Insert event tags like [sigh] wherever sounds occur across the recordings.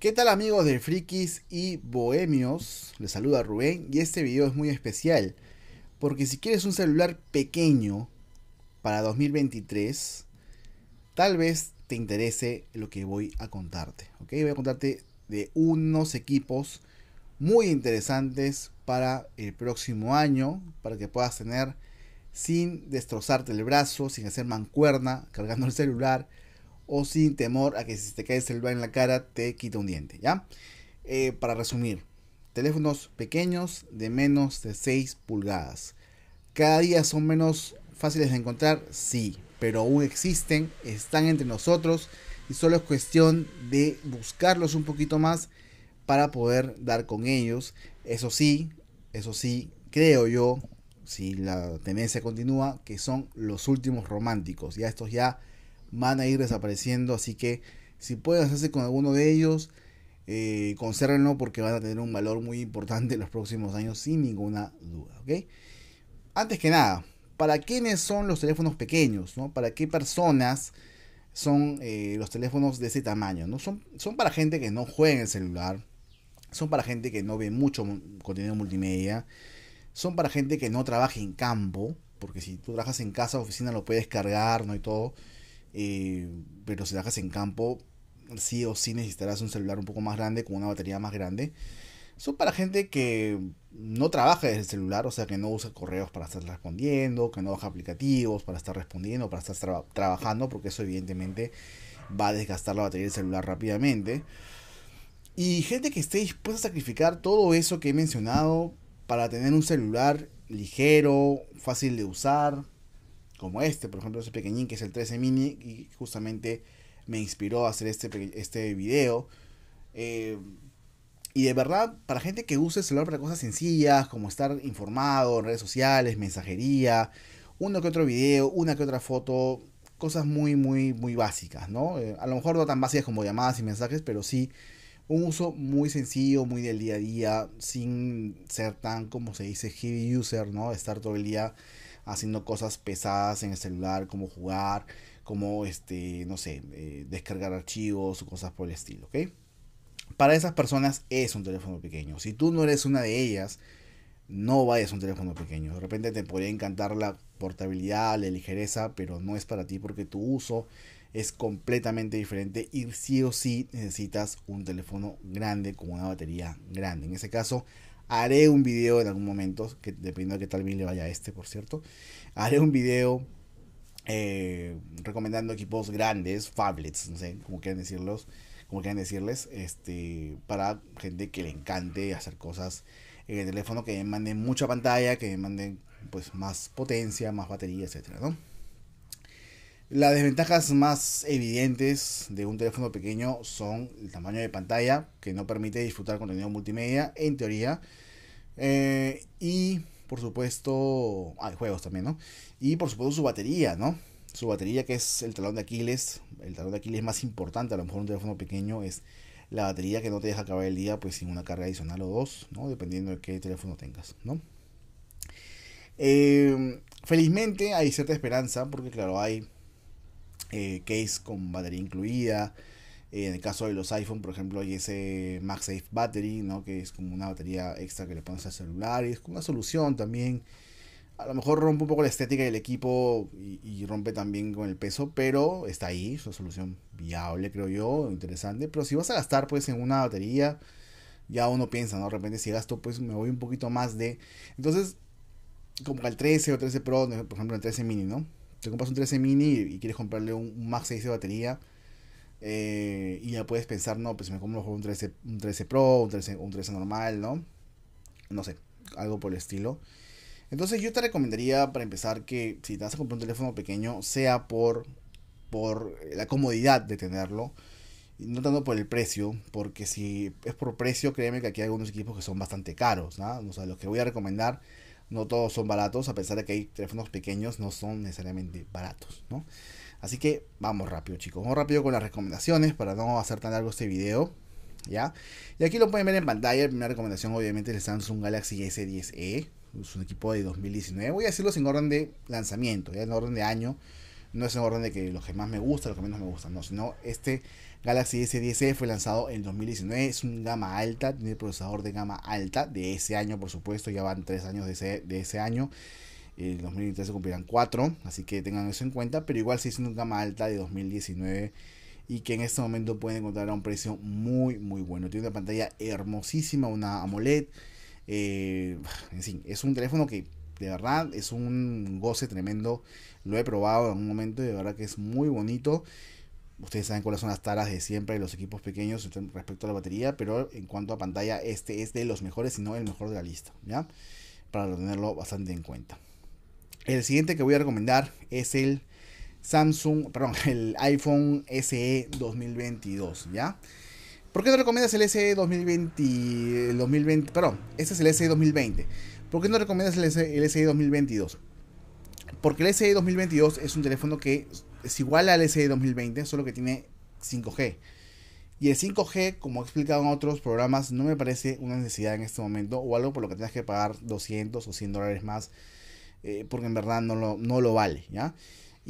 ¿Qué tal amigos de Frikis y Bohemios? Les saluda Rubén y este video es muy especial porque si quieres un celular pequeño para 2023, tal vez te interese lo que voy a contarte. ¿ok? Voy a contarte de unos equipos muy interesantes para el próximo año, para que puedas tener sin destrozarte el brazo, sin hacer mancuerna, cargando el celular o sin temor a que si te cae el celular en la cara te quita un diente, ¿ya? Eh, para resumir, teléfonos pequeños de menos de 6 pulgadas. Cada día son menos fáciles de encontrar, sí, pero aún existen, están entre nosotros y solo es cuestión de buscarlos un poquito más para poder dar con ellos. Eso sí, eso sí, creo yo, si la tendencia continúa, que son los últimos románticos. Ya estos ya van a ir desapareciendo, así que si pueden hacerse con alguno de ellos, eh, consérvenlo porque van a tener un valor muy importante en los próximos años sin ninguna duda. ¿ok? Antes que nada, ¿para quiénes son los teléfonos pequeños? ¿no? ¿Para qué personas son eh, los teléfonos de ese tamaño? ¿no? Son, son para gente que no juega en el celular, son para gente que no ve mucho contenido multimedia, son para gente que no trabaja en campo, porque si tú trabajas en casa oficina lo puedes cargar, ¿no? Y todo. Eh, pero si trabajas en campo, sí o sí necesitarás un celular un poco más grande, con una batería más grande. Son para gente que no trabaja desde el celular, o sea, que no usa correos para estar respondiendo, que no baja aplicativos para estar respondiendo, para estar trabajando, porque eso evidentemente va a desgastar la batería del celular rápidamente. Y gente que esté dispuesta a sacrificar todo eso que he mencionado para tener un celular ligero, fácil de usar, como este, por ejemplo, ese pequeñín que es el 13 mini y justamente me inspiró a hacer este, este video. Eh, y de verdad, para gente que use el celular para cosas sencillas, como estar informado en redes sociales, mensajería, uno que otro video, una que otra foto, cosas muy, muy, muy básicas, ¿no? Eh, a lo mejor no tan básicas como llamadas y mensajes, pero sí un uso muy sencillo, muy del día a día, sin ser tan, como se dice, heavy user, ¿no? Estar todo el día haciendo cosas pesadas en el celular, como jugar, como, este, no sé, eh, descargar archivos o cosas por el estilo, ¿ok? Para esas personas es un teléfono pequeño. Si tú no eres una de ellas, no vayas a un teléfono pequeño. De repente te podría encantar la portabilidad, la ligereza, pero no es para ti porque tu uso es completamente diferente y sí o sí necesitas un teléfono grande con una batería grande. En ese caso, Haré un video en algún momento, que dependiendo de qué tal bien le vaya este, por cierto. Haré un video eh, recomendando equipos grandes, phablets, no sé cómo quieran decirlos, como quieran decirles, este, para gente que le encante hacer cosas en el teléfono, que manden mucha pantalla, que manden pues más potencia, más batería, etcétera, ¿no? Las desventajas más evidentes de un teléfono pequeño son el tamaño de pantalla, que no permite disfrutar contenido multimedia, en teoría. Eh, y por supuesto, hay juegos también, ¿no? Y por supuesto su batería, ¿no? Su batería que es el talón de Aquiles, el talón de Aquiles más importante, a lo mejor un teléfono pequeño es la batería que no te deja acabar el día pues sin una carga adicional o dos, ¿no? Dependiendo de qué teléfono tengas, ¿no? Eh, felizmente hay cierta esperanza porque claro, hay eh, case con batería incluida. Eh, en el caso de los iPhone, por ejemplo, hay ese MagSafe Battery, ¿no? que es como una batería extra que le pones al celular y es una solución también. A lo mejor rompe un poco la estética del equipo y, rompe también con el peso, pero está ahí, es una solución viable, creo yo, interesante. Pero si vas a gastar pues en una batería, ya uno piensa, ¿no? De repente si gasto, pues me voy un poquito más de... Entonces, como el 13 o 13 Pro, por ejemplo el 13 mini, ¿no? Te compras un 13 mini y, quieres comprarle un, Max 6 de batería eh, y ya puedes pensar, no, pues me compro un 13, un 13 Pro, un 13, un 13 normal, ¿no? No sé, algo por el estilo. Entonces yo te recomendaría para empezar que si te vas a comprar un teléfono pequeño sea por, por la comodidad de tenerlo. No tanto por el precio, porque si es por precio, créeme que aquí hay algunos equipos que son bastante caros, ¿no? O sea, los que voy a recomendar no todos son baratos, a pesar de que hay teléfonos pequeños, no son necesariamente baratos, ¿no? Así que vamos rápido, chicos. Vamos rápido con las recomendaciones para no hacer tan largo este video. ¿Ya? Y aquí lo pueden ver en pantalla. La primera recomendación, obviamente, es el Samsung Galaxy S10e. Es un equipo de 2019. Voy a decirlo sin orden de lanzamiento, ya en orden de año. No es en orden de que los que más me gustan, los que menos me gustan, no, sino este Galaxy S10e fue lanzado en 2019, es un gama alta, tiene procesador de gama alta de ese año, por supuesto, ya van tres años de ese, de ese año. En 2023 se cumplirán 4, así que tengan eso en cuenta, pero igual sigue siendo un gama alta de 2019 y que en este momento pueden encontrar a un precio muy muy bueno. Tiene una pantalla hermosísima, una AMOLED. Eh, en fin, es un teléfono que de verdad es un goce tremendo. Lo he probado en un momento y de verdad que es muy bonito. Ustedes saben cuáles son las taras de siempre de los equipos pequeños respecto a la batería, pero en cuanto a pantalla, este es de los mejores, si no el mejor de la lista, ¿ya? Para tenerlo bastante en cuenta. El siguiente que voy a recomendar es el Samsung, perdón, [laughs] el iPhone SE 2022, ¿ya? ¿Por qué no recomiendas el SE 2020, el 2020, perdón, este es el SE 2020. ¿Por qué no recomiendas el SE, 2022? Porque el SE 2022 es un teléfono que es igual al SE 2020, solo que tiene 5G. Y el 5G, como he explicado en otros programas, no me parece una necesidad en este momento o algo por lo que tengas que pagar 200 o 100 dólares más, eh, porque en verdad no lo, no lo vale, ¿ya?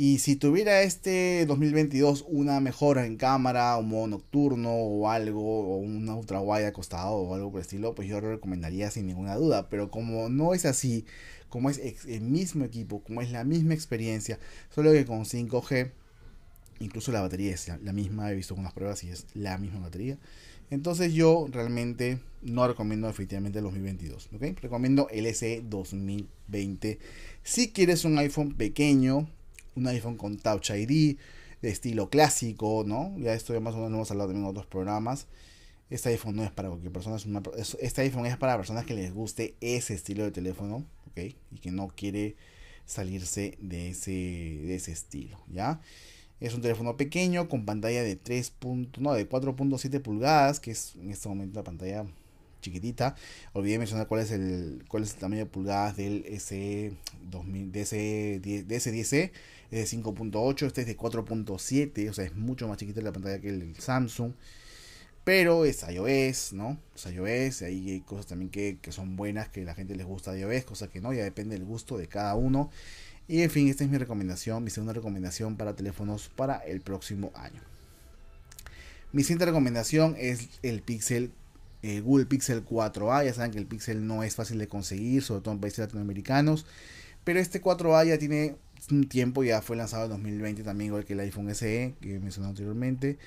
Y si tuviera este 2022 una mejora en cámara, un modo nocturno o algo, o una ultra wide acostado o algo por el estilo, pues yo lo recomendaría sin ninguna duda. Pero como no es así, como es el mismo equipo, como es la misma experiencia, solo que con 5G, incluso la batería es la misma, he visto unas pruebas y es la misma batería. Entonces yo realmente no recomiendo efectivamente el 2022, ¿ok? Recomiendo el SE 2020. Si quieres un iPhone pequeño, un iPhone con Touch ID, de estilo clásico, ¿no? Ya esto ya más o menos hemos hablado también en otros programas. Este iPhone no es para cualquier persona, este iPhone es para personas que les guste ese estilo de teléfono, ¿ok? Y que no quiere salirse de ese, de ese estilo, ¿ya? Es un teléfono pequeño con pantalla de 3. no, de 4.7 pulgadas, que es en este momento la pantalla chiquitita. Olvidé mencionar cuál es el cuál es el tamaño de pulgadas del S2000 de ese, de ese 10 es de 5.8, este es de 4.7, o sea, es mucho más chiquita la pantalla que el Samsung. Pero es iOS, ¿no? Es iOS, ahí hay cosas también que, son buenas, que la gente les gusta de iOS, cosas que no, ya depende del gusto de cada uno. Y en fin, esta es mi recomendación, mi segunda recomendación para teléfonos para el próximo año. Mi siguiente recomendación es el Pixel el Google Pixel 4a. Ya saben que el Pixel no es fácil de conseguir, sobre todo en países latinoamericanos. Pero este 4A ya tiene un tiempo, ya fue lanzado en 2020 también, igual que el iPhone SE, que mencioné anteriormente.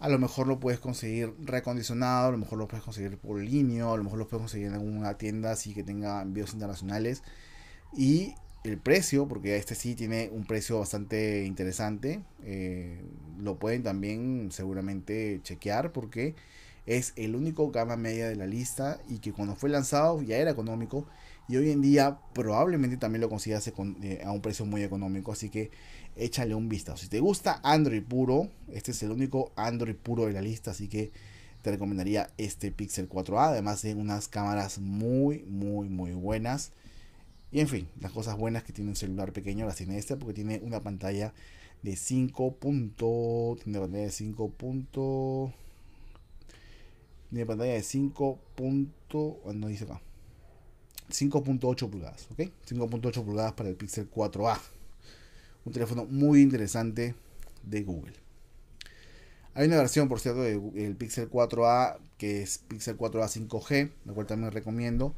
A lo mejor lo puedes conseguir recondicionado, a lo mejor lo puedes conseguir por línea, a lo mejor lo puedes conseguir en alguna tienda así que tenga envíos internacionales. Y el precio, porque este sí tiene un precio bastante interesante, eh, lo pueden también seguramente chequear porque es el único gama media de la lista y que cuando fue lanzado ya era económico y hoy en día probablemente también lo consigas eh, a un precio muy económico, así que échale un vistazo. Si te gusta Android puro, este es el único Android puro de la lista, así que te recomendaría este Pixel 4a, además de unas cámaras muy, muy, muy buenas. Y en fin, las cosas buenas que tiene un celular pequeño las tiene este porque tiene una pantalla de 5. tiene pantalla de 5. Tiene pantalla de 5. Ah, no dice acá. 5.8 pulgadas, ¿ok? 5.8 pulgadas para el Pixel 4a. Un teléfono muy interesante de Google. Hay una versión, por cierto, del Pixel 4a que es Pixel 4a 5G, la cual también recomiendo.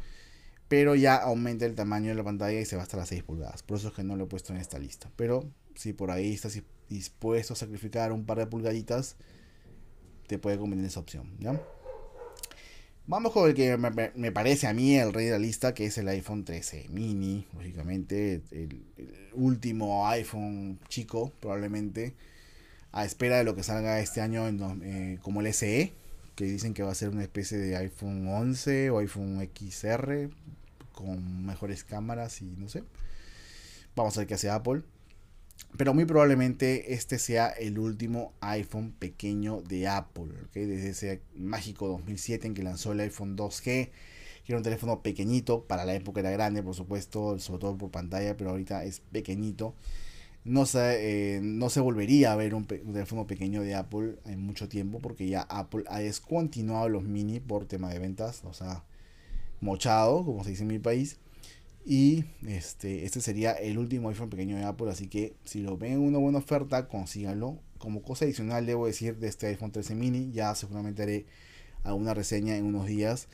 Pero ya aumenta el tamaño de la pantalla y se va hasta las 6 pulgadas. Por eso es que no lo he puesto en esta lista. Pero si por ahí estás dispuesto a sacrificar un par de pulgaditas, te puede convenir esa opción. ¿ya? Vamos con el que me, parece a mí el rey de la lista, que es el iPhone 13 mini, lógicamente, el, último iPhone chico, probablemente, a espera de lo que salga este año eh, como el SE, que dicen que va a ser una especie de iPhone 11 o iPhone XR, con mejores cámaras y no sé. Vamos a ver qué hace Apple. Pero muy probablemente este sea el último iPhone pequeño de Apple, desde ese mágico 2007 en que lanzó el iPhone 2G, que era un teléfono pequeñito, para la época era grande por supuesto, sobre todo por pantalla, pero ahorita es pequeñito. No se, eh, no se volvería a ver un, un, teléfono pequeño de Apple en mucho tiempo porque ya Apple ha descontinuado los mini por tema de ventas, o sea, mochado, como se dice en mi país. Y este, este sería el último iPhone pequeño de Apple, así que si lo ven en una buena oferta, consíganlo. Como cosa adicional, debo decir de este iPhone 13 mini, ya seguramente haré alguna reseña en unos días.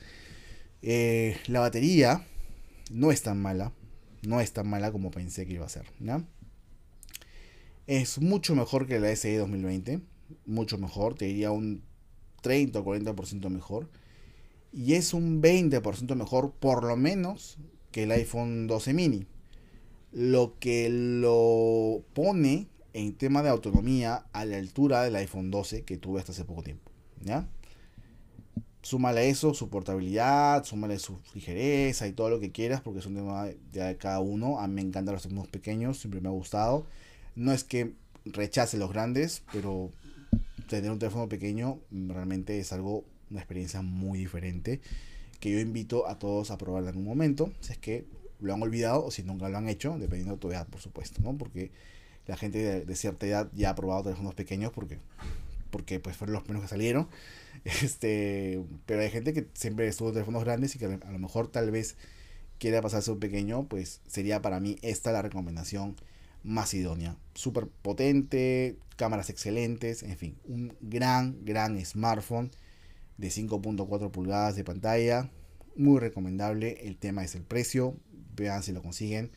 Eh, la batería no es tan mala, no es tan mala como pensé que iba a ser. Es mucho mejor que la SE 2020, mucho mejor, te diría un 30 o 40% mejor. Y es un 20% mejor, por lo menos, que el iPhone 12 mini. Lo que lo pone en tema de autonomía a la altura del iPhone 12 que tuve hasta hace poco tiempo. ¿Ya? Súmale eso, su portabilidad, súmale su ligereza y todo lo que quieras, porque es un tema de cada uno. A mí me encantan los teléfonos pequeños, siempre me ha gustado. No es que rechace los grandes, pero tener un teléfono pequeño realmente es algo, una experiencia muy diferente que yo invito a todos a probar en algún momento, si es que lo han olvidado o si nunca lo han hecho, dependiendo de tu edad, por supuesto, ¿no? Porque la gente de, cierta edad ya ha probado teléfonos pequeños porque, porque pues fueron los primeros que salieron. [laughs] Este, pero hay gente que siempre estuvo teléfonos grandes y que a lo mejor tal vez quiera pasarse un pequeño, pues sería para mí esta la recomendación más idónea. Súper potente, cámaras excelentes, en fin, un gran, gran smartphone de 5.4 pulgadas de pantalla. Muy recomendable. El tema es el precio. Vean si lo consiguen.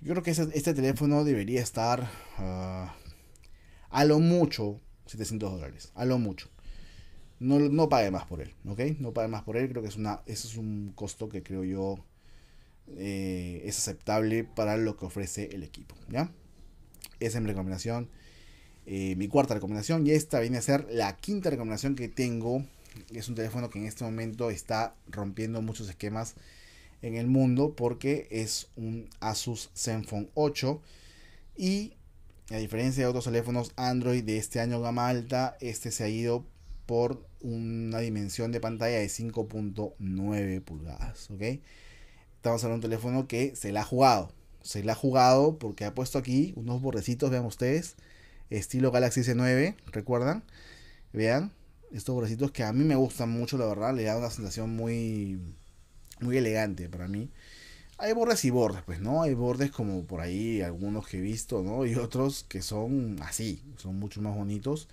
Yo creo que este, teléfono debería estar ah, a lo mucho 700 dólares. A lo mucho. No, no pague más por él. ¿Ok? No pague más por él. Creo que es una, eso es un costo que creo yo eh, es aceptable para lo que ofrece el equipo. ¿Ya? Esa es mi recomendación. Eh, mi cuarta recomendación. Y esta viene a ser la quinta recomendación que tengo es un teléfono que en este momento está rompiendo muchos esquemas en el mundo porque es un Asus Zenfone 8 y a diferencia de otros teléfonos Android de este año gama alta, este se ha ido por una dimensión de pantalla de 5.9 pulgadas, ¿ok? Estamos hablando de un teléfono que se la ha jugado, se la ha jugado porque ha puesto aquí unos bordecitos, vean ustedes, estilo Galaxy S9, ¿recuerdan? Vean, estos bordecitos que a mí me gustan mucho, la verdad, le da una sensación muy, muy elegante para mí. Hay bordes y bordes, pues, ¿no? Hay bordes como por ahí, algunos que he visto, ¿no? Y otros que son así, son mucho más bonitos.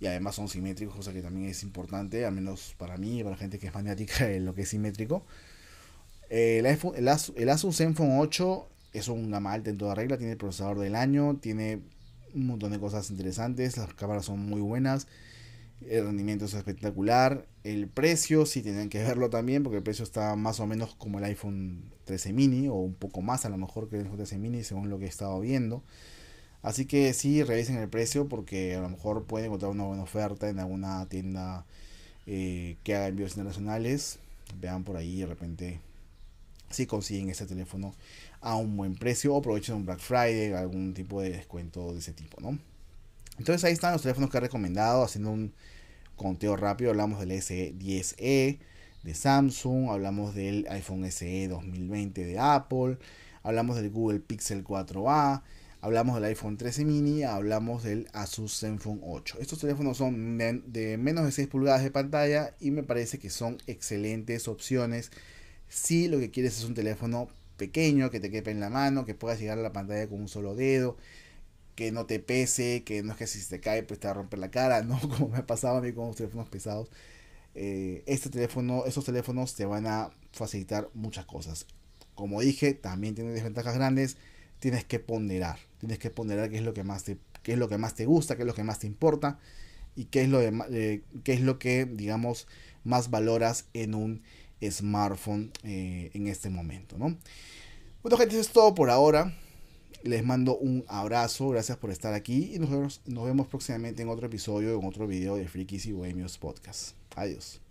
Y además son simétricos, cosa que también es importante, al menos para mí y para la gente que es maniática de lo que es simétrico. el, iPhone, el, Asus, el Asus Zenfone 8 es un gama alta en toda regla, tiene el procesador del año, tiene un montón de cosas interesantes, las cámaras son muy buenas el rendimiento es espectacular. El precio, sí tienen que verlo también, porque el precio está más o menos como el iPhone 13 mini, o un poco más a lo mejor que el iPhone 13 mini, según lo que he estado viendo. Así que sí, revisen el precio, porque a lo mejor pueden encontrar una buena oferta en alguna tienda eh, que haga envíos internacionales. Vean por ahí de repente si consiguen este teléfono a un buen precio o aprovechen un Black Friday, algún tipo de descuento de ese tipo, ¿no? Entonces ahí están los teléfonos que he recomendado, haciendo un conteo rápido. Hablamos del S10e de Samsung, hablamos del iPhone SE 2020 de Apple, hablamos del Google Pixel 4a, hablamos del iPhone 13 mini, hablamos del Asus Zenfone 8. Estos teléfonos son de menos de 6 pulgadas de pantalla y me parece que son excelentes opciones si lo que quieres es un teléfono pequeño que te quepa en la mano, que puedas llegar a la pantalla con un solo dedo que no te pese, que no es que si se te cae pues te va a romper la cara, ¿no? [laughs] Como me ha pasado a mí con los teléfonos pesados. Eh, este teléfono, teléfonos te van a facilitar muchas cosas. Como dije, también tiene desventajas grandes. Tienes que ponderar, tienes que ponderar qué es lo que más te, qué es lo que más te gusta, qué es lo que más te importa y qué es lo, de, qué es lo que, digamos, más valoras en un smartphone eh, en este momento, ¿no? Bueno, gente, eso es todo por ahora. Les mando un abrazo, gracias por estar aquí y nos vemos, nos vemos próximamente en otro episodio, en otro video de Frikis y Bohemios Podcast. Adiós.